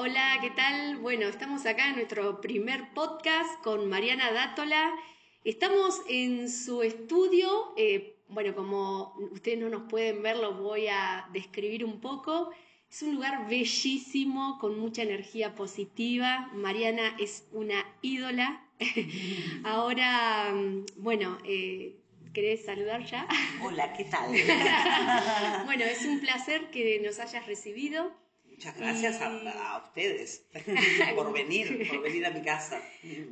Hola, ¿qué tal? Bueno, estamos acá en nuestro primer podcast con Mariana Dátola. Estamos en su estudio. eh, bueno, como ustedes no nos pueden ver, lo voy a describir un poco. Es un lugar bellísimo, con mucha energía positiva. Mariana es una ídola. Ahora, bueno, eh, ¿querés saludar ya? Hola, ¿qué tal? bueno, es un placer que nos hayas recibido. Muchas gracias a, a ustedes por venir, por venir a mi casa.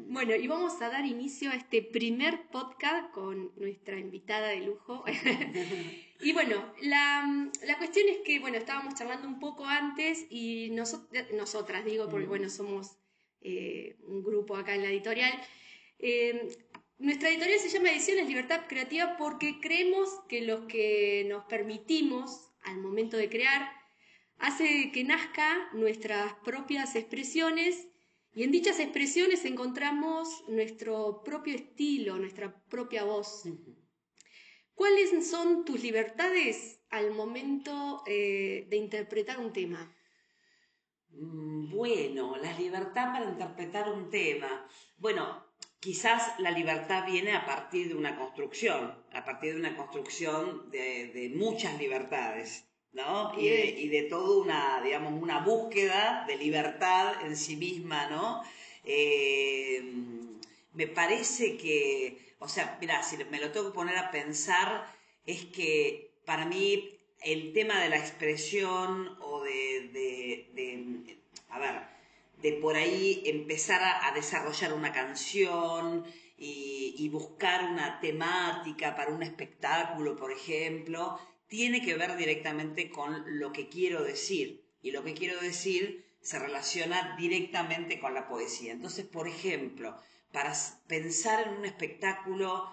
Bueno, y vamos a dar inicio a este primer podcast con nuestra invitada de lujo. y bueno, la, la cuestión es que, bueno, estábamos charlando un poco antes y noso- nosotras, digo, porque, bueno, somos eh, un grupo acá en la editorial. Eh, nuestra editorial se llama Ediciones Libertad Creativa porque creemos que lo que nos permitimos al momento de crear hace que nazca nuestras propias expresiones y en dichas expresiones encontramos nuestro propio estilo, nuestra propia voz. ¿Cuáles son tus libertades al momento eh, de interpretar un tema? Mm, Bueno, la libertad para interpretar un tema. Bueno, quizás la libertad viene a partir de una construcción, a partir de una construcción de, de muchas libertades, ¿no? Y de, y de toda una, digamos, una búsqueda de libertad en sí misma, ¿no? Eh, me parece que, o sea, mira, si me lo tengo que poner a pensar, es que para mí el tema de la expresión o de, de- de, a ver, de por ahí empezar a, a desarrollar una canción y, y buscar una temática para un espectáculo, por ejemplo, tiene que ver directamente con lo que quiero decir. Y lo que quiero decir se relaciona directamente con la poesía. Entonces, por ejemplo, para pensar en un espectáculo,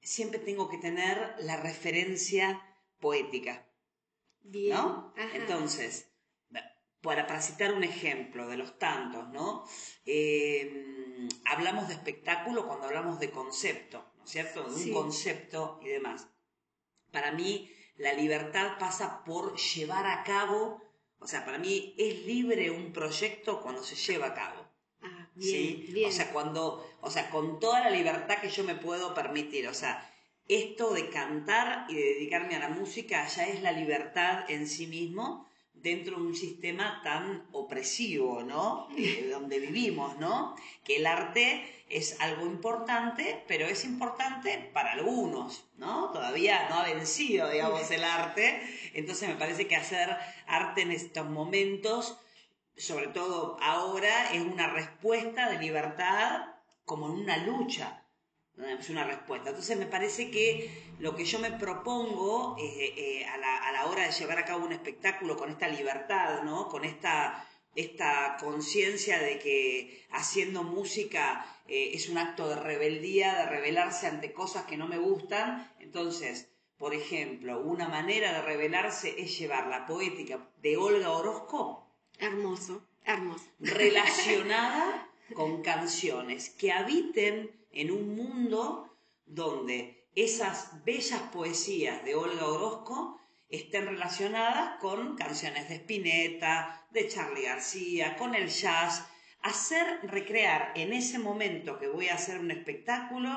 siempre tengo que tener la referencia poética. Bien. ¿no? Ajá. Entonces, para, para citar un ejemplo de los tantos, ¿no? Eh, hablamos de espectáculo cuando hablamos de concepto, ¿no es cierto? De un Sí. concepto y demás. Para mí, la libertad pasa por llevar a cabo, o sea, para mí es libre un proyecto cuando se lleva a cabo. Ah, bien, ¿sí? bien. O sea, cuando, o sea, con toda la libertad que yo me puedo permitir, o sea, esto de cantar y de dedicarme a la música ya es la libertad en sí mismo dentro de un sistema tan opresivo, ¿no? Eh, donde vivimos, ¿no? Que el arte es algo importante, pero es importante para algunos, ¿no? Todavía no ha vencido, digamos, el arte. Entonces me parece que hacer arte en estos momentos sobre todo ahora, es una respuesta de libertad como en una lucha. ¿No? Es una respuesta. Entonces me parece que lo que yo me propongo eh, eh, a, la, a la hora de llevar a cabo un espectáculo con esta libertad, ¿no? con esta, esta conciencia de que haciendo música eh, es un acto de rebeldía, de rebelarse ante cosas que no me gustan. Entonces, por ejemplo, una manera de rebelarse es llevar la poética de Olga Orozco Hermoso, hermoso. relacionada con canciones que habiten en un mundo donde esas bellas poesías de Olga Orozco estén relacionadas con canciones de Spinetta, de Charlie García, con el jazz, hacer recrear en ese momento que voy a hacer un espectáculo,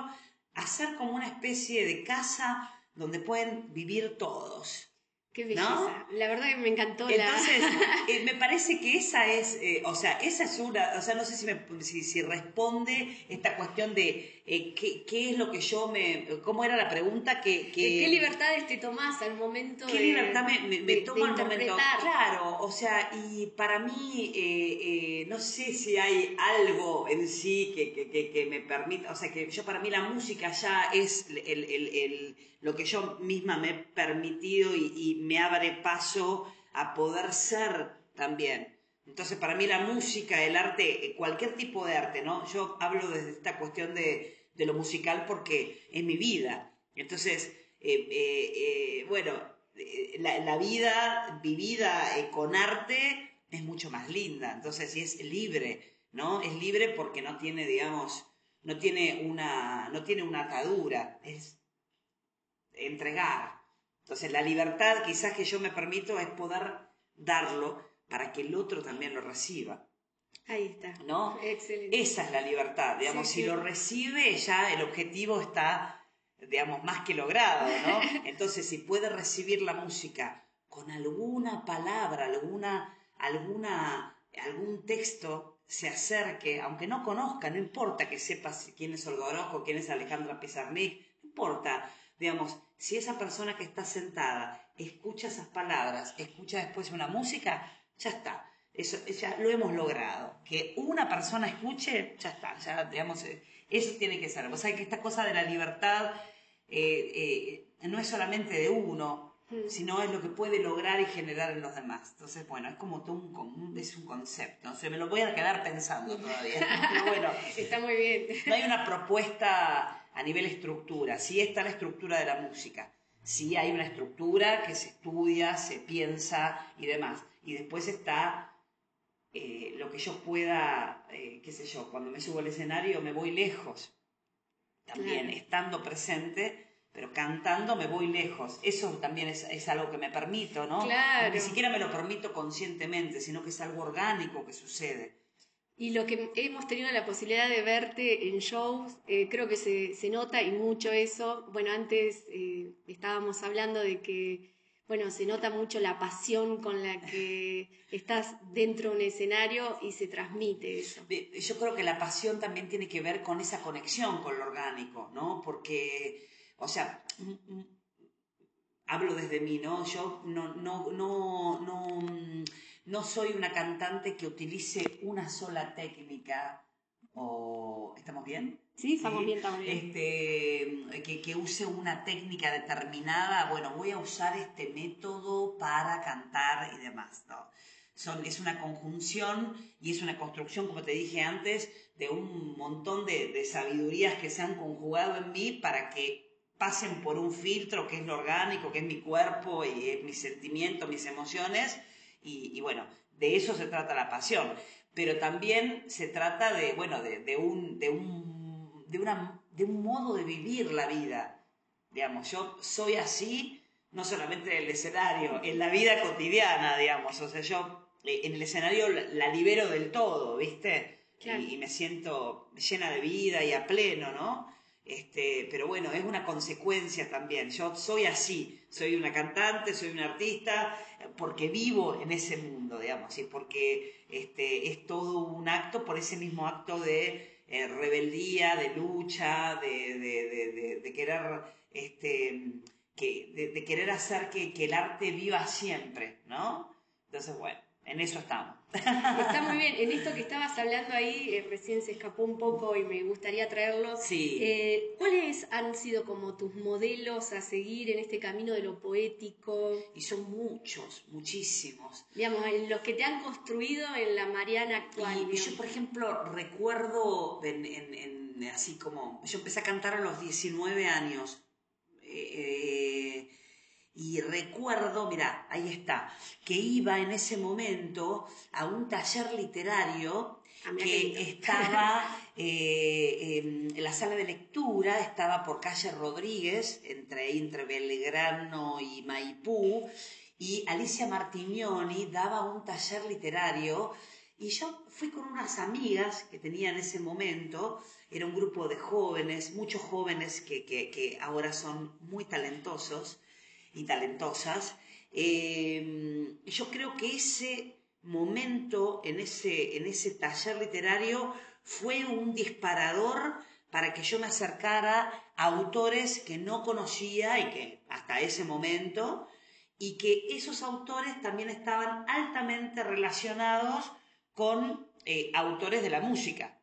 hacer como una especie de casa donde pueden vivir todos. Qué belleza. La verdad que me encantó la... Entonces, eh, me parece que esa es, eh, o sea, esa es una, o sea, no sé si, me, si, si responde esta cuestión de eh, qué, qué es lo que yo me, cómo era la pregunta que... que ¿Qué libertades te tomás al momento ¿Qué de, libertad me, me, me toma el momento? Claro, o sea, y para mí, eh, eh, no sé si hay algo en sí que, que, que, que me permita, o sea, que yo para mí la música ya es el, el- el- lo que yo misma me he permitido y, y me abre paso a poder ser también. Entonces, para mí la música, el arte, eh, cualquier tipo de arte, ¿no? Yo hablo desde esta cuestión de, de lo musical porque es mi vida. Entonces, eh, eh, bueno, la, la vida vivida con arte es mucho más linda. Entonces, y es libre, ¿no? Es libre porque no tiene, digamos, no tiene una, no tiene una atadura, es entregar. Entonces, la libertad quizás que yo me permito es poder darlo para que el otro también lo reciba. Ahí está. ¿No? Excelente. Esa es la libertad, digamos, si lo recibe ya el objetivo está, digamos, más que logrado, ¿no? Entonces, si puede recibir la música con alguna palabra, alguna, alguna, algún texto se acerque, aunque no conozca, no importa que sepas quién es Olga Orozco, quién es Alejandra Pizarnik, no importa, digamos, si esa persona que está sentada escucha esas palabras, escucha después una música, ya está. Eso ya lo hemos logrado. Que una persona escuche, ya está. Ya, digamos, eh, eso tiene que ser. O sea, que esta cosa de la libertad eh, eh, no es solamente de uno, mm. sino es lo que puede lograr y generar en los demás. Entonces, bueno, es como todo un, es un concepto. O sea, me lo voy a quedar pensando todavía. Pero bueno, está muy bien. No hay una propuesta a nivel estructura. Sí está la estructura de la música Sí hay una estructura que se estudia, se piensa y demás. Y después está eh, lo que yo pueda, eh, qué sé yo, cuando me subo al escenario me voy lejos. También estando presente, pero cantando me voy lejos. Eso también es, algo que me permito, ¿no? Claro. Ni siquiera me lo permito conscientemente, sino que es algo orgánico que sucede. Y lo que hemos tenido la posibilidad de verte en shows, eh, creo que se, se, nota y mucho eso. Bueno, antes eh, estábamos hablando de que, bueno, se nota mucho la pasión con la que estás dentro de un escenario y se transmite eso. Yo creo que la pasión también tiene que ver con esa conexión con lo orgánico, ¿no? Porque, o sea, mm, mm, hablo desde mí, ¿no? Yo no, no, no, no no soy una cantante que utilice una sola técnica o ¿estamos bien? Sí, estamos bien, estamos bien. Este, que, que, use una técnica determinada, bueno, voy a usar este método para cantar y demás, ¿no? Son, es una conjunción y es una construcción, como te dije antes, de un montón de, de sabidurías que se han conjugado en mí para que pasen por un filtro que es lo orgánico, que es mi cuerpo y es mi sentimiento, mis emociones, y, bueno, de eso se trata la pasión. Pero también se trata de, bueno, de, un, de, un, de, una, de un modo de vivir la vida. Digamos, yo soy así, no solamente en el escenario, en la vida cotidiana, digamos. O sea, yo eh, en el escenario la, libero del todo, ¿viste? Y, y, me siento llena de vida y a pleno, ¿no? Este, pero bueno, es una consecuencia también. Yo soy así, soy una cantante, soy una artista, porque vivo en ese mundo, digamos, y porque este, es todo un acto por ese mismo acto de eh, rebeldía, de lucha, de, querer, este, que, de, querer hacer que, que el arte viva siempre, ¿no? Entonces, bueno, en eso estamos. Está muy bien. En esto que estabas hablando ahí, eh, recién se escapó un poco y me gustaría traerlo. Sí. Eh, ¿Cuáles han sido como tus modelos a seguir en este camino de lo poético? Y son muchos, muchísimos. Digamos, los que te han construido en la Mariana actual. Y, yo, por ejemplo, recuerdo en, así como. Yo empecé a cantar a los 19 años. Eh, y recuerdo, mira, ahí está, que iba en ese momento a un taller literario ah, que estaba eh, en la sala de lectura, estaba por calle Rodríguez, entre, entre Belgrano y Maipú, y Alicia Martignoni daba un taller literario y yo fui con unas amigas que tenía en ese momento, era un grupo de jóvenes, muchos jóvenes que, que, que ahora son muy talentosos, y talentosas. Eh, yo creo que ese momento en ese, en ese taller literario fue un disparador para que yo me acercara a autores que no conocía y que hasta ese momento, y que esos autores también estaban altamente relacionados con eh, autores de la música,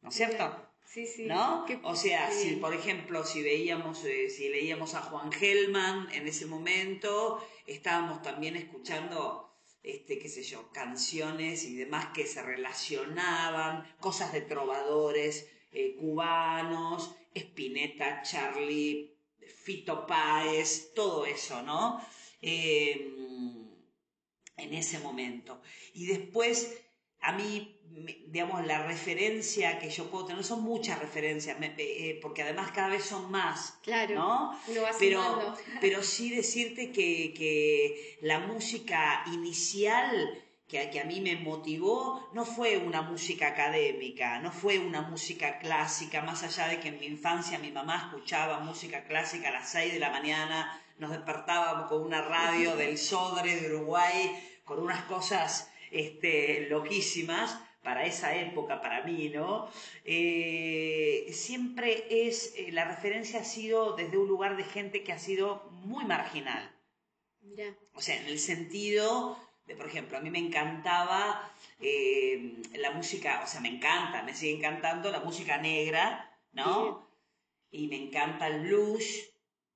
¿no es cierto? Sí, sí. ¿No? o sea, si por ejemplo, si veíamos, eh, si leíamos a Juan Gelman en ese momento, estábamos también escuchando, este, qué sé yo, canciones y demás que se relacionaban, cosas de trovadores eh, cubanos, Spinetta, Charlie, Fito Páez, todo eso, ¿no? Em, en ese momento. Y después, a mí digamos, la referencia que yo puedo tener, son muchas referencias, eh, porque además cada vez son más, claro, ¿no? pero, pero sí decirte que, que, la música inicial que, a mí me motivó no fue una música académica, no fue una música clásica, más allá de que en mi infancia mi mamá escuchaba música clásica a las 6 de la mañana, nos despertábamos con una radio del Sodre de Uruguay, con unas cosas este, loquísimas para esa época, para mí, ¿no? Eh, siempre es, eh, la referencia ha sido desde un lugar de gente que ha sido muy marginal. O sea, en el sentido por ejemplo, a mí me encantaba eh, la música, o sea, me encanta, me sigue encantando la música negra, ¿no? Y me encanta el blues.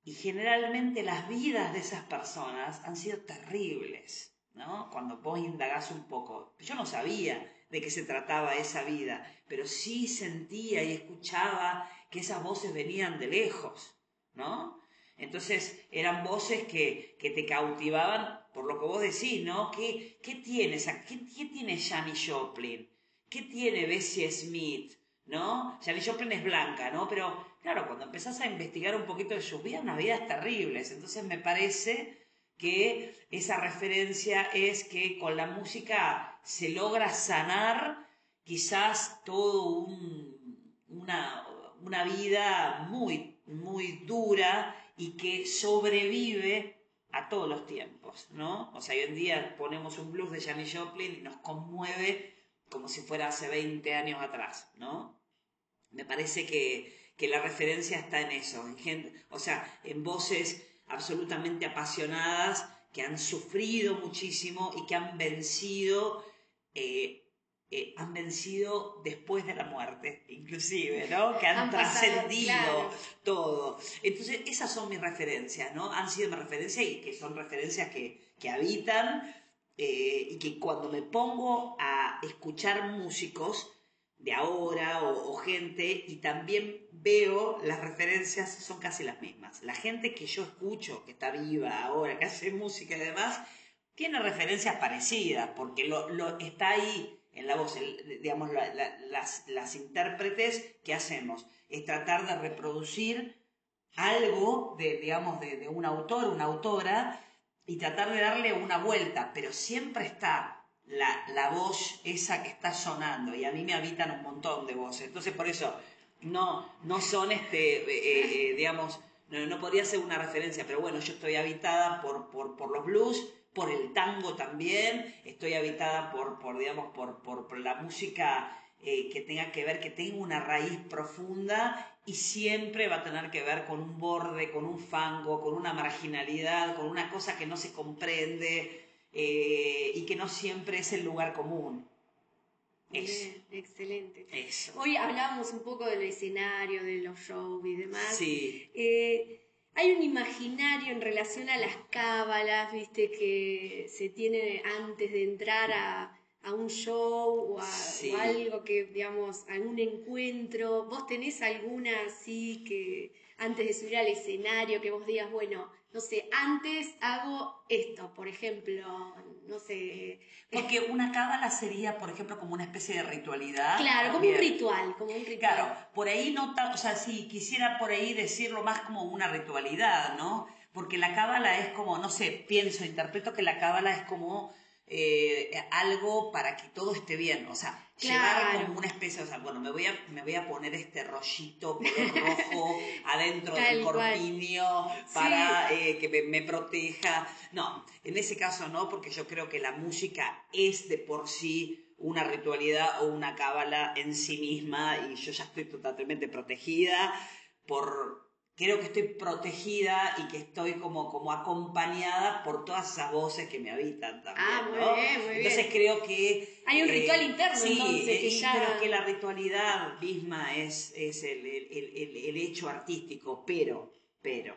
Y generalmente las vidas de esas personas han sido terribles, ¿no? Cuando vos indagás un poco. Yo no sabía de qué se trataba esa vida, pero sí sentía y escuchaba que esas voces venían de lejos, ¿no? Entonces eran voces que, que te cautivaban por lo que vos decís, ¿no? ¿Qué, qué tienes? ¿Qué, ¿Qué tiene Janis Joplin? ¿Qué tiene Bessie Smith? ¿No? Janis Joplin es blanca, ¿no? Pero claro, cuando empezás a investigar un poquito de sus unas vidas terribles. Entonces me parece que esa referencia es que con la música se logra sanar quizás todo una, una vida muy, muy dura y que sobrevive a todos los tiempos, ¿no? O sea, hoy en día ponemos un blues de Janis Joplin y nos conmueve como si fuera hace 20 años atrás, ¿no? Me parece que, la referencia está en eso, en gente, o sea, en voces absolutamente apasionadas que han sufrido muchísimo y que han vencido eh, eh, han vencido después de la muerte, inclusive, ¿no? Que han, trascendido todo. Entonces, esas son mis referencias, ¿no? Han sido mis referencias y que son referencias que, habitan eh, y que cuando me pongo a escuchar músicos de ahora o, gente y también veo las referencias son casi las mismas. La gente que yo escucho, que está viva ahora, que hace música y demás, tiene referencias parecidas porque lo, lo está ahí en la voz, digamos, las, las, intérpretes, ¿qué hacemos? Es tratar de reproducir algo de, digamos, de, un autor, una autora, y tratar de darle una vuelta, pero siempre está la, la, voz esa que está sonando, y a mí me habitan un montón de voces. Entonces, por eso, no, no son, este, eh, eh, digamos, no, no, podría ser una referencia, pero bueno, yo estoy habitada por, por, por los blues, por el tango también, estoy habitada por, por digamos, por, por, la música eh, que tenga que ver, que tenga una raíz profunda y siempre va a tener que ver con un borde, con un fango, con una marginalidad, con una cosa que no se comprende eh, y que no siempre es el lugar común. excelente. Hoy hablábamos un poco del escenario, de los shows y demás. Sí. Eh, hay un imaginario en relación a las cábalas, viste, que se tiene antes de entrar a, un show o, a, algo que, digamos, algún encuentro. ¿Vos tenés alguna así que antes de subir al escenario que vos digas, bueno, no sé, antes hago esto, por ejemplo, no sé. Porque una cábala sería, por ejemplo, como una especie de ritualidad. Claro, como un ritual, como un ritual. Claro, por ahí no, o sea, si quisiera por ahí decirlo más como una ritualidad, ¿no? Porque la cábala es como, no sé, pienso, interpreto que la cábala es como eh, algo para que todo esté bien, o sea, llevar como una especie, o sea, bueno, me voy a, me voy a poner este rollito rojo adentro del corpiño para eh, que me, proteja. No, en ese caso no, porque yo creo que la música es de por sí una ritualidad o una cábala en sí misma y yo ya estoy totalmente protegida por, creo que estoy protegida y que estoy como, como acompañada por todas esas voces que me habitan también. Ah, muy bien, muy entonces creo que... Hay un ritual eh, interno, sí, entonces, que eh, que la ritualidad misma es, es el, el, el, hecho artístico, pero, pero,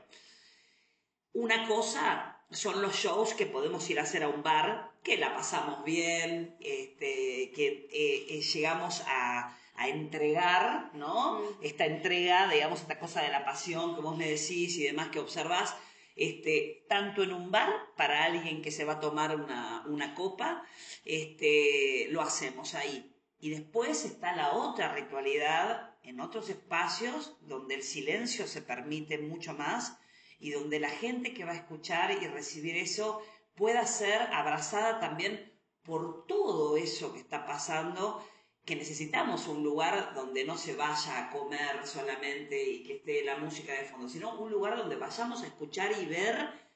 una cosa son los shows que podemos ir a hacer a un bar, que la pasamos bien, este, que eh, llegamos a a entregar, ¿no? Esta entrega, digamos, esta cosa de la pasión que vos me decís y demás que observás, este, tanto en un bar para alguien que se va a tomar una, una copa, este, lo hacemos ahí. Y después está la otra ritualidad en otros espacios donde el silencio se permite mucho más y donde la gente que va a escuchar y recibir eso pueda ser abrazada también por todo eso que está pasando, que necesitamos un lugar donde no se vaya a comer solamente y que esté la música de fondo, sino un lugar donde vayamos a escuchar y ver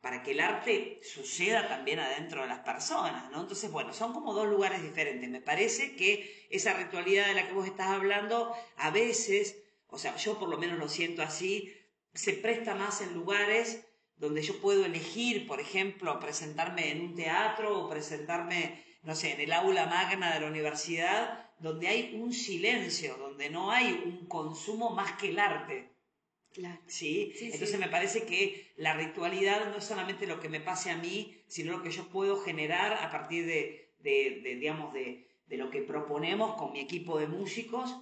para que el arte suceda también adentro de las personas, ¿no? Entonces, bueno, son como dos lugares diferentes. Me parece que esa ritualidad de la que vos estás hablando, a veces, o sea, yo por lo menos lo siento así, se presta más en lugares donde yo puedo elegir, por ejemplo, presentarme en un teatro o presentarme, no sé, en el aula magna de la universidad, donde hay un silencio, donde no hay un consumo más que el arte. Claro. ¿Sí? Entonces me parece que la ritualidad no es solamente lo que me pase a mí, sino lo que yo puedo generar a partir de, de, digamos, de, de lo que proponemos con mi equipo de músicos,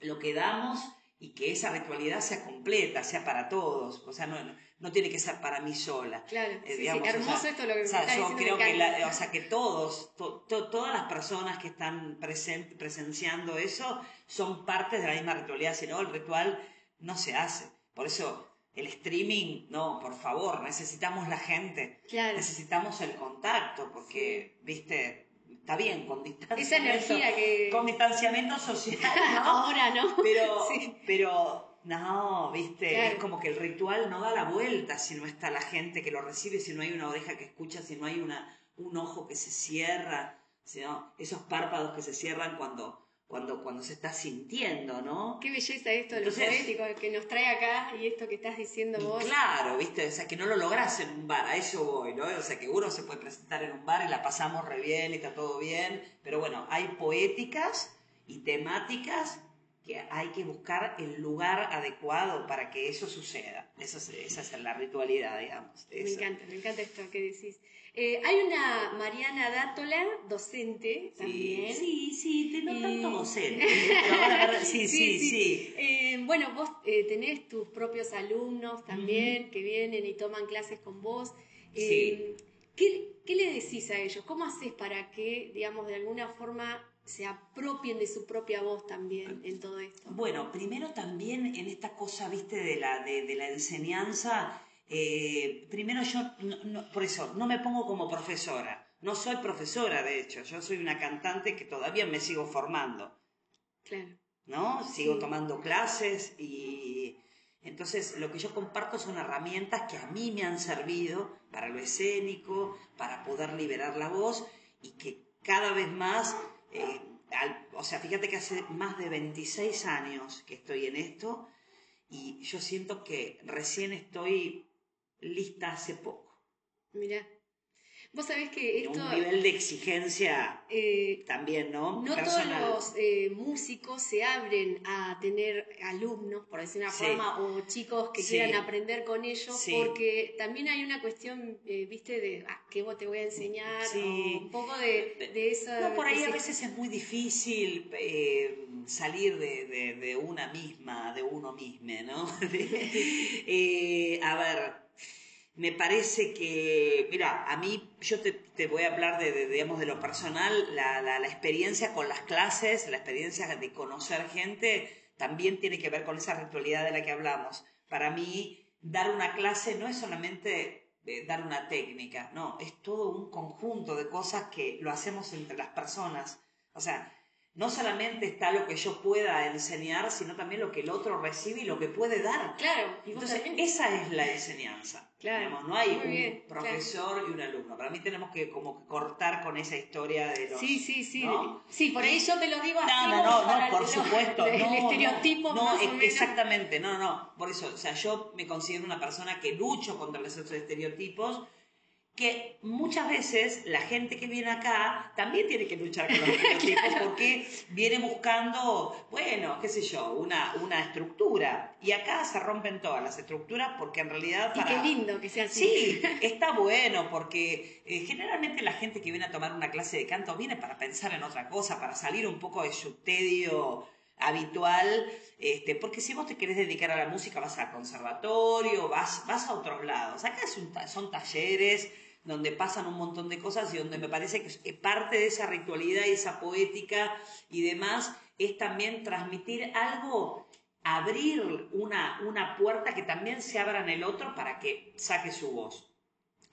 lo que damos y que esa ritualidad sea completa, sea para todos, o sea, no, no, tiene que ser para mí sola. Claro, eh, sí, hermoso esto lo que me o sea, yo creo que, o sea, que todos, todas las personas que están presenciando eso son partes de la misma ritualidad, si no, el ritual no se hace. Por eso el streaming, no, por favor, necesitamos la gente, necesitamos el contacto, porque, viste, está bien, con distanciamiento, con distanciamiento social, ahora no, pero, pero no, viste, es como que el ritual no da la vuelta si no está la gente que lo recibe, si no hay una oreja que escucha, si no hay una, un ojo que se cierra, sino esos párpados que se cierran cuando cuando, cuando se está sintiendo, ¿no? Qué belleza esto de lo poético que nos trae acá y esto que estás diciendo vos. Claro, viste, o sea, que no lo lográs en un bar, a eso voy, ¿no? O sea, que uno se puede presentar en un bar y la pasamos re bien y está todo bien, pero bueno, hay poéticas y temáticas que hay que buscar el lugar adecuado para que eso suceda. Eso esa es la ritualidad, digamos. Me encanta, me encanta esto que decís. Eh, hay una Mariana Dátola, docente también. Sí, sí, no tanto docente. sí, sí, sí. Eh, bueno, vos eh, tenés tus propios alumnos también que vienen y toman clases con vos. ¿qué, ¿Qué le decís a ellos? ¿Cómo haces para que, digamos, de alguna forma se apropien de su propia voz también en todo esto? Bueno, primero también en esta cosa, viste, de la, de la enseñanza eh, primero yo, por eso, no me pongo como profesora. No soy profesora, de hecho. Yo soy una cantante que todavía me sigo formando. Claro. ¿No? Sigo tomando clases y... Entonces, lo que yo comparto son herramientas que a mí me han servido para lo escénico, para poder liberar la voz y que cada vez más, eh, o sea, fíjate que hace más de 26 años que estoy en esto y yo siento que recién estoy lista hace poco. Mira. Vos sabés que esto... Un nivel de exigencia eh, también, ¿no? No todos los eh, músicos se abren a tener alumnos, por decir una forma, o chicos que quieran aprender con ellos, porque también hay una cuestión, eh, viste, de ah, qué vos te voy a enseñar, o un poco de, de eso. No, por ahí a veces es muy difícil salir de, de, una misma, de uno mismo, ¿no? a ver me parece que, mira, a mí, yo te, voy a hablar de, digamos, de lo personal, la, la, experiencia con las clases, la experiencia de conocer gente, también tiene que ver con esa ritualidad de la que hablamos. Para mí, dar una clase no es solamente eh, dar una técnica, no, es todo un conjunto de cosas que lo hacemos entre las personas. O sea, no solamente está lo que yo pueda enseñar, sino también lo que el otro recibe y lo que puede dar. Claro, entonces esa es la enseñanza. Claro, no hay un profesor y un alumno. Para mí tenemos que como cortar con esa historia de los. Sí, sí, sí. Sí, por ahí yo te lo digo así. No, no, no, por supuesto. El estereotipo. No, exactamente. No, no, Por eso, o sea, yo me considero una persona que lucho contra los estereotipos que muchas veces la gente que viene acá también tiene que luchar con los estereotipos porque viene buscando, bueno, qué sé yo, una, una estructura. Y acá se rompen todas las estructuras porque en realidad... Y qué lindo que sea así. Sí, está bueno porque eh, generalmente la gente que viene a tomar una clase de canto viene para pensar en otra cosa, para salir un poco de su tedio habitual, este, porque si vos te querés dedicar a la música vas al conservatorio, vas, vas a otros lados. Acá son talleres donde pasan un montón de cosas y donde me parece que parte de esa ritualidad y esa poética y demás es también transmitir algo, abrir una, una puerta que también se abra en el otro para que saque su voz.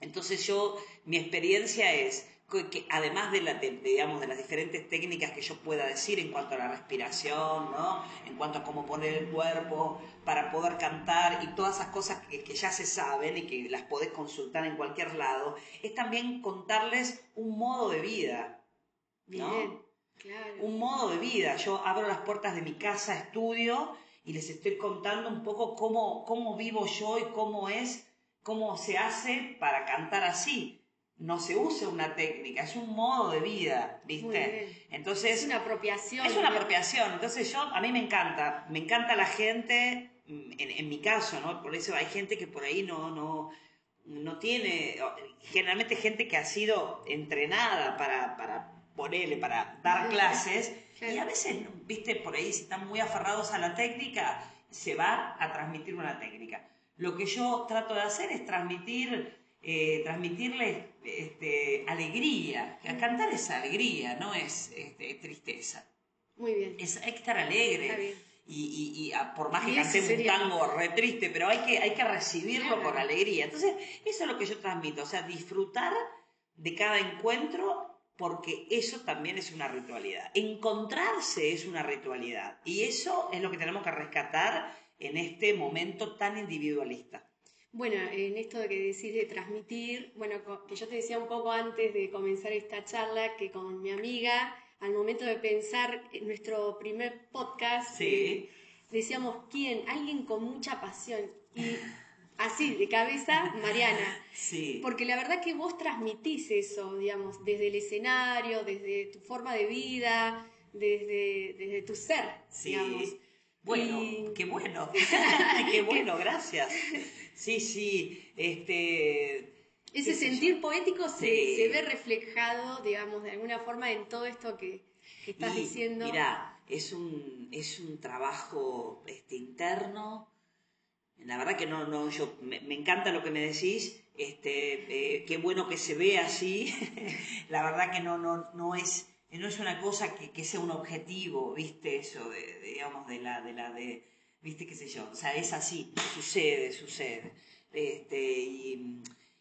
Entonces yo, mi experiencia es que además de, la, digamos, de las diferentes técnicas que yo pueda decir en cuanto a la respiración, ¿no? en cuanto a cómo poner el cuerpo para poder cantar y todas esas cosas que, ya se saben y que las podés consultar en cualquier lado, es también contarles un modo de vida. Bien, claro. Un modo de vida. Yo abro las puertas de mi casa, estudio y les estoy contando un poco cómo, cómo vivo yo y cómo es, cómo se hace para cantar así no se usa una técnica, es un modo de vida, ¿viste? Entonces es una apropiación. Es una apropiación. Entonces yo a mí me encanta, me encanta la gente mm, en, mi caso, ¿no? Por eso hay gente que por ahí no no no tiene generalmente gente que ha sido entrenada para para ponerle para dar clases y a veces, ¿viste? Por ahí si están muy aferrados a la técnica, se va a transmitir una técnica. Lo que yo trato de hacer es transmitir eh, transmitirles este, alegría. Cantar es alegría, no es este, tristeza. Muy bien. Es, hay que estar alegre. Y, y, ah, por más que cantemos un tango re triste, pero hay que, hay que recibirlo con alegría. Entonces, eso es lo que yo transmito, o sea, disfrutar de cada encuentro porque eso también es una ritualidad. Encontrarse es una ritualidad y eso es lo que tenemos que rescatar en este momento tan individualista. Bueno, en esto de que decís de transmitir, bueno, que yo te decía un poco antes de comenzar esta charla que con mi amiga, al momento de pensar en nuestro primer podcast, eh, decíamos, ¿quién? Alguien con mucha pasión. Y así, de cabeza, Mariana. Sí. Porque la verdad que vos transmitís eso, digamos, desde el escenario, desde tu forma de vida, desde, desde tu ser, sí. Bueno, qué bueno, qué bueno, gracias. Sí, sí, este... Ese sentir poético se, ve reflejado, digamos, de alguna forma en todo esto que, estás diciendo. Mira, es un, es un trabajo este, interno. La verdad que no, no, yo me, encanta lo que me decís. Este, eh, qué bueno que se ve así. La verdad que no, no, no es no es una cosa que, sea un objetivo, ¿viste? Eso de, digamos, de la, de la, de, ¿viste? ¿Qué sé yo? O sea, es así, sucede, sucede. Este,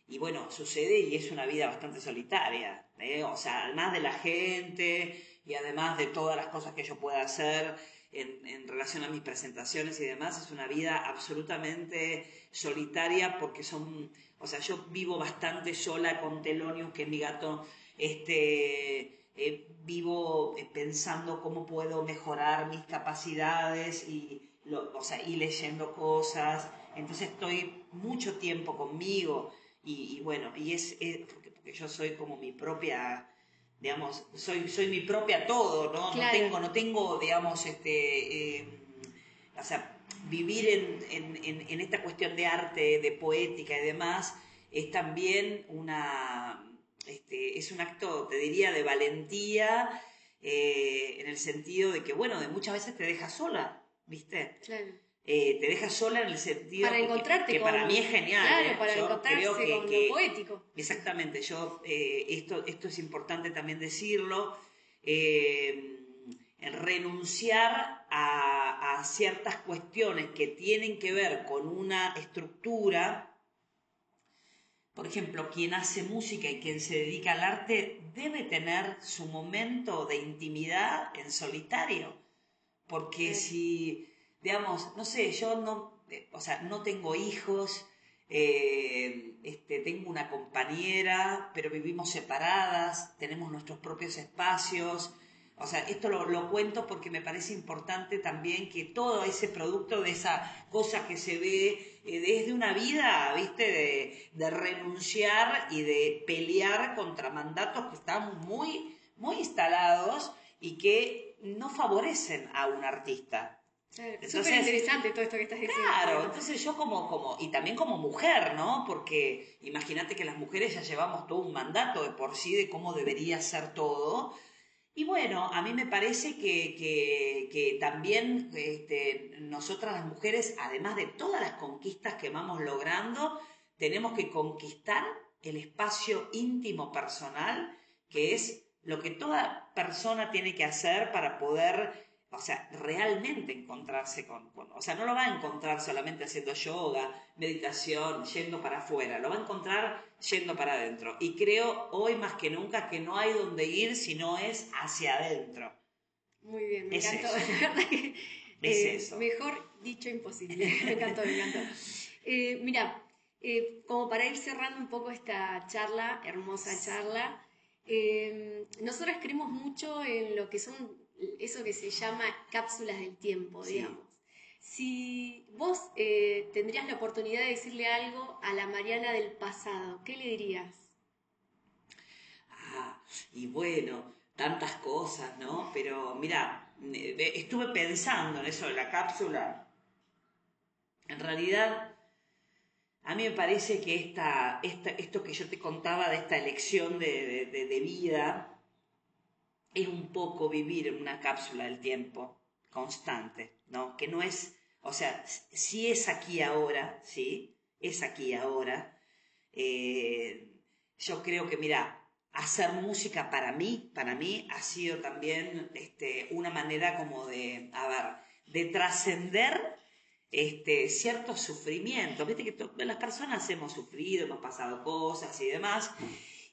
y, bueno, sucede y es una vida bastante solitaria, ¿eh? O sea, además de la gente y además de todas las cosas que yo pueda hacer en, en relación a mis presentaciones y demás, es una vida absolutamente solitaria porque son, o sea, yo vivo bastante sola con Telonius, que es mi gato, este eh, vivo eh, pensando cómo puedo mejorar mis capacidades y, o sea, y leyendo cosas. Entonces estoy mucho tiempo conmigo y, bueno, y es, porque, yo soy como mi propia, digamos, soy, soy mi propia todo, ¿no? No tengo, no tengo, digamos, este, em, o sea, vivir en, en, en esta cuestión de arte, de poética y demás, es también una este, es un acto, te diría, de valentía, eh, en el sentido de que, bueno, de muchas veces te deja sola, ¿viste? Claro. Eh, te deja sola en el sentido para encontrarte que, para mí es genial. Claro, ¿eh? para encontrarse con lo poético. Exactamente, yo esto, esto es importante también decirlo. renunciar a, a ciertas cuestiones que tienen que ver con una estructura por ejemplo, quien hace música y quien se dedica al arte debe tener su momento de intimidad en solitario. Porque si, digamos, no sé, yo no, eh, o sea, no tengo hijos, eh, este, tengo una compañera, pero vivimos separadas, tenemos nuestros propios espacios, o sea, esto lo, cuento porque me parece importante también que todo ese producto de esa cosa que se ve eh, desde una vida, ¿viste? De, renunciar y de pelear contra mandatos que están muy, muy instalados y que no favorecen a un artista. Es súper interesante todo esto que estás diciendo. Claro, entonces yo como, como, y también como mujer, ¿no? Porque imagínate que las mujeres ya llevamos todo un mandato de por sí de cómo debería ser todo y bueno, a mí me parece que, también este, nosotras las mujeres, además de todas las conquistas que vamos logrando, tenemos que conquistar el espacio íntimo personal, que es lo que toda persona tiene que hacer para poder o sea, realmente encontrarse con, o sea, no lo va a encontrar solamente haciendo yoga, meditación, yendo para afuera, lo va a encontrar yendo para adentro. Y creo hoy más que nunca que no hay donde ir si no es hacia adentro. Muy bien, me encantó. es eh, Mejor dicho imposible. me encantó, me encantó. Eh, mira, eh, como para ir cerrando un poco esta charla, hermosa charla, nosotros creemos mucho en lo que son eso que se llama cápsulas del tiempo, digamos. Si vos eh, tendrías la oportunidad de decirle algo a la Mariana del pasado, ¿qué le dirías? Ah, y bueno, tantas cosas, ¿no? Pero mira, eh, estuve pensando en eso de la cápsula. En realidad, a mí me parece que esta, esto que yo te contaba de esta elección de vida, es un poco vivir en una cápsula del tiempo constante, ¿no? Que no es, o sea, si es aquí ahora, ¿sí? Es aquí ahora. Eh, yo creo que, mira, hacer música para mí, para mí ha sido también este, una manera como de, a ver, de trascender este, ciertos sufrimientos. Viste que las personas hemos sufrido, hemos pasado cosas y demás.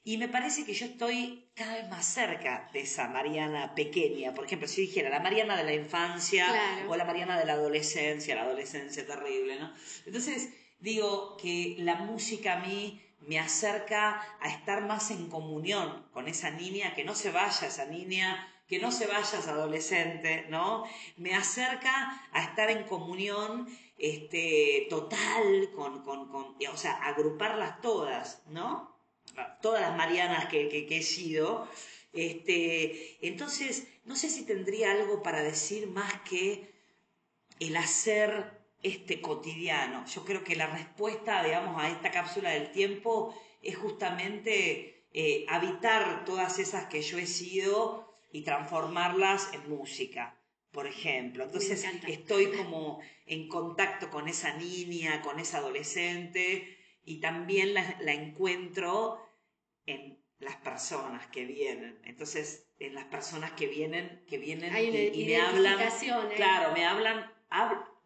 Y me parece que yo estoy cada vez más cerca de esa Mariana pequeña. Por ejemplo, si dijera la Mariana de la infancia o la Mariana de la adolescencia, la adolescencia terrible, ¿no? Entonces, digo que la música a mí me acerca a estar más en comunión con esa niña, que no se vaya esa niña, que no se vaya esa adolescente, ¿no? Me acerca a estar en comunión este, total con, con, con, o sea, agruparlas todas, ¿no? todas las Marianas que, he sido. Este, entonces, no sé si tendría algo para decir más que el hacer este cotidiano. Yo creo que la respuesta, digamos, a esta cápsula del tiempo es justamente eh, habitar todas esas que yo he sido y transformarlas en música, por ejemplo. Entonces estoy como en contacto con esa niña, con esa adolescente y también la encuentro en las personas que vienen. Entonces, en las personas que vienen, que vienen y, me hablan, ¿eh? claro, me hablan,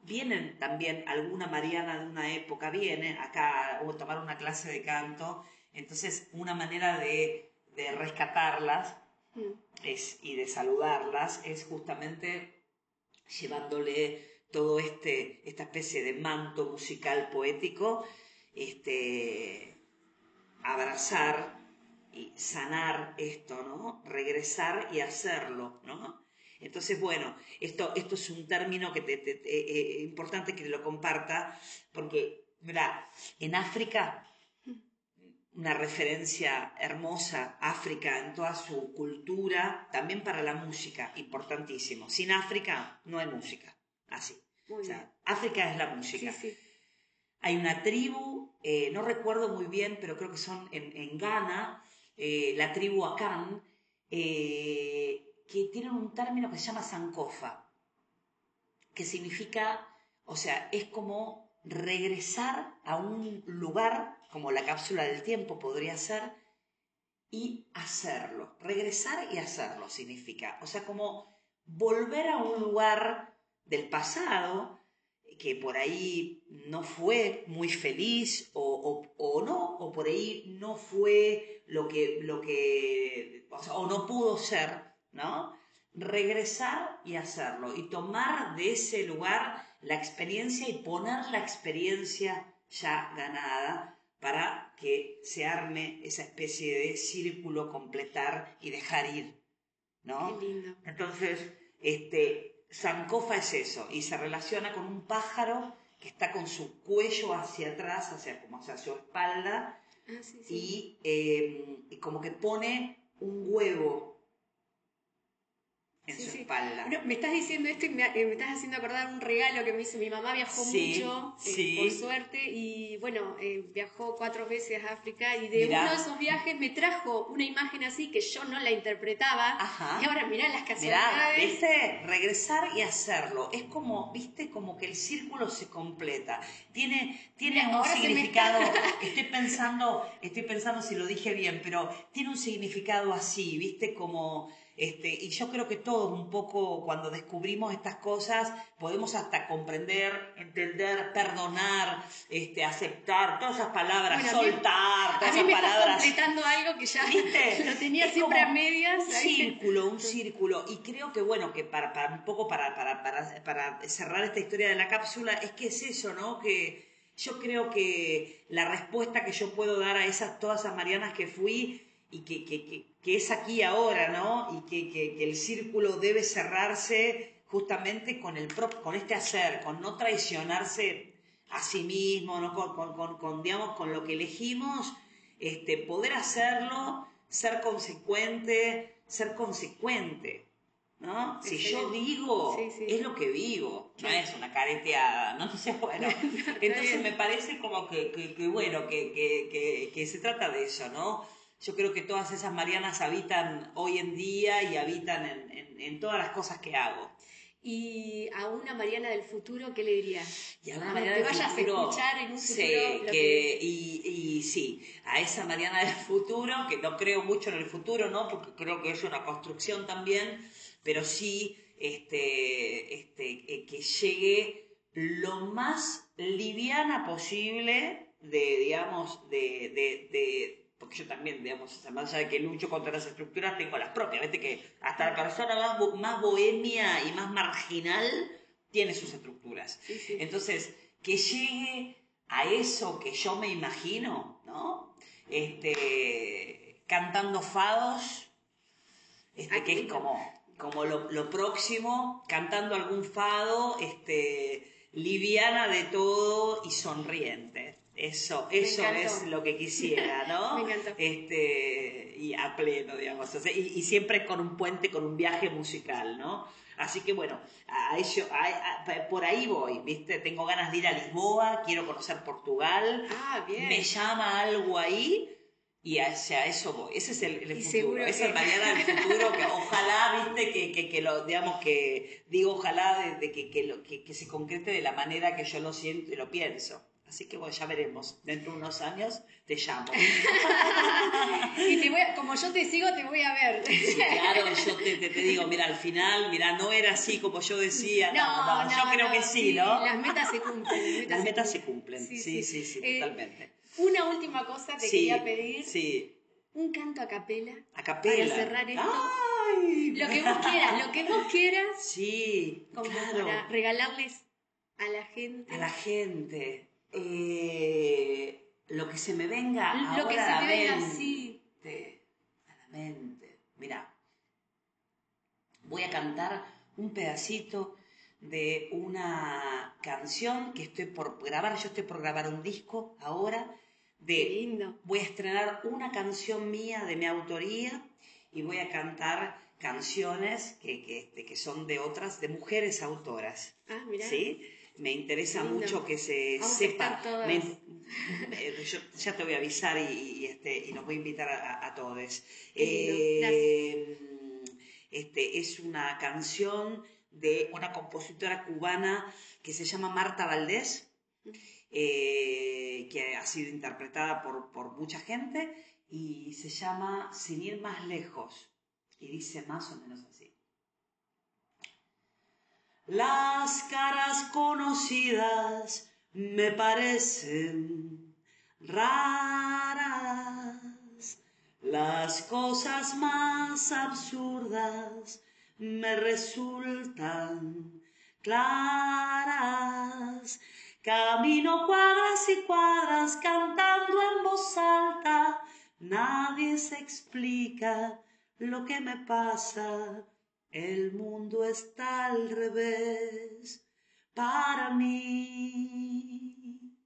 vienen también alguna Mariana de una época viene acá o tomar una clase de canto. Entonces, una manera de, rescatarlas mm. es, y de saludarlas es justamente llevándole todo este, esta especie de manto musical poético, este, abrazar y sanar esto, ¿no? Regresar y hacerlo, ¿no? Entonces, bueno, esto, esto es un término que te, eh, eh, importante que lo comparta, porque, mira, en África, una referencia hermosa, África en toda su cultura, también para la música, importantísimo. Sin África no hay música, así. o sea, África es la música. Hay una tribu, eh, no recuerdo muy bien, pero creo que son en, en Ghana, eh, la tribu Akan, eh, que tienen un término que se llama sankofa, que significa, o sea, es como regresar a un lugar, como la cápsula del tiempo podría ser, y hacerlo. Regresar y hacerlo significa, o sea, como volver a un lugar del pasado, que por ahí no fue muy feliz o, no, o por ahí no fue lo que, lo que o, no pudo ser, ¿no? Regresar y hacerlo y tomar de ese lugar la experiencia y poner la experiencia ya ganada para que se arme esa especie de círculo, completar y dejar ir, ¿no? Qué lindo. Entonces, este, Sankofa es eso, y se relaciona con un pájaro que está con su cuello hacia atrás, hacia, como hacia su espalda, ah, eh, y como que pone un huevo en su espalda. me estás diciendo esto y me, eh, me, estás haciendo acordar un regalo que me hizo mi mamá, viajó mucho, eh, por suerte, y bueno, eh, viajó cuatro veces a África y de uno de esos viajes me trajo una imagen así que yo no la interpretaba. Y ahora mirá las casualidades. Mirá, ¿viste? Regresar y hacerlo. Es como, viste, como que el círculo se completa. Tiene, tiene un significado, estoy pensando, estoy pensando si lo dije bien, pero tiene un significado así, viste, como Este, y yo creo que todos un poco cuando descubrimos estas cosas podemos hasta comprender, entender, perdonar, este, aceptar, todas esas palabras, soltar, todas esas me palabras. completando algo que ya lo tenía siempre a medias. Un círculo, un círculo. Y creo que bueno, que para, para un poco para, para, para, para cerrar esta historia de la cápsula, es que es eso, ¿no? Que yo creo que la respuesta que yo puedo dar a esas, todas esas Marianas que fui y que, que, que, es aquí ahora, ¿no? Y que, el círculo debe cerrarse justamente con, el con este hacer, con no traicionarse a sí mismo, ¿no? con, con, con, digamos, con lo que elegimos, este, poder hacerlo, ser consecuente, ser consecuente. ¿no? Si yo digo, es lo que vivo, no es una careteada, ¿no? Entonces, bueno, entonces me parece como que, que, bueno, que, que, que, se trata de eso, ¿no? Yo creo que todas esas Marianas habitan hoy en día y habitan en, en, todas las cosas que hago. Y a una Mariana del futuro, ¿qué le dirías? Y a una Mariana del vayas futuro, a escuchar en un futuro. Sí, que, y, y, sí, a esa Mariana del futuro, que no creo mucho en el futuro, ¿no? Porque creo que es una construcción también pero sí este, este, eh, que llegue lo más liviana posible de, digamos, de, de, porque yo también, digamos, más allá de que lucho contra las estructuras, tengo las propias, vete que hasta la persona más, más bohemia y más marginal tiene sus estructuras. Entonces, que llegue a eso que yo me imagino, ¿no? Este, cantando fados, este, que es como como lo, próximo, cantando algún fado, este, liviana de todo y sonriente. Eso, eso es lo que quisiera, ¿no? Me encantó. Este, y a pleno, digamos. y, siempre con un puente, con un viaje musical, ¿no? Así que bueno, a ello, por ahí voy, ¿viste? Tengo ganas de ir a Lisboa, quiero conocer Portugal. Ah, bien. Me llama algo ahí y hacia eso voy. Ese es el, futuro. Esa es mañana del futuro que ojalá, viste, que, que, que, lo, digamos que, digo ojalá de, que, que, lo, que, se concrete de la manera que yo lo siento y lo pienso. Así que bueno, ya veremos. Dentro de unos años te llamo. y te voy como yo te sigo, te voy a ver. Sí, claro, yo te, te, digo, mira, al final, mira, no era así como yo decía. No, no, yo creo que sí, ¿no? Las metas se cumplen. Las metas, se, cumplen. Sí, sí, sí, eh, totalmente. Una última cosa te quería pedir. Sí. Un canto a capela. A capela. Para cerrar esto. Ay, lo que vos quieras, lo que vos quieras. Sí. Como claro. para regalarles a la gente. A la gente. Eh, lo que se me venga lo ahora que se a la venga, mente. Sí. A la mente. Mira, voy a cantar un pedacito de una canción que estoy por grabar. Yo estoy por grabar un disco ahora. De, lindo. Voy a estrenar una canción mía de mi autoría y voy a cantar canciones que, que, este, que son de otras, de mujeres autoras. Ah, mira. ¿Sí? Me interesa mucho que se sepa. Eh, yo ya te voy a avisar y, este, y nos voy a invitar a, todos. Eh, este, es una canción de una compositora cubana que se llama Marta Valdés, eh, que ha sido interpretada por, por mucha gente y se llama Sin ir más lejos y dice más o menos así. Las caras conocidas me parecen raras, las cosas más absurdas me resultan claras. Camino cuadras y cuadras cantando en voz alta, nadie se explica lo que me pasa. El mundo está al revés para mí.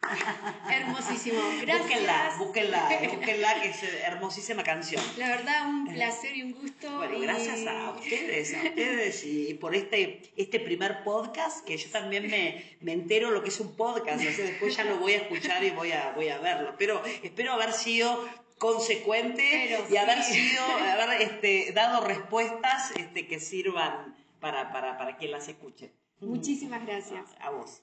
Hermosísimo, gracias. Búsquenla, búsquenla, búsquenla, que es hermosísima canción. La verdad, un placer y un gusto. Bueno, gracias a ustedes, a ustedes y por este, este primer podcast, que yo también me, me entero lo que es un podcast, o después ya lo voy a escuchar y voy a, voy a verlo. Pero espero haber sido consecuente y haber sido, haber este, dado respuestas este, que sirvan para, para, para quien las escuche. Muchísimas gracias. A vos.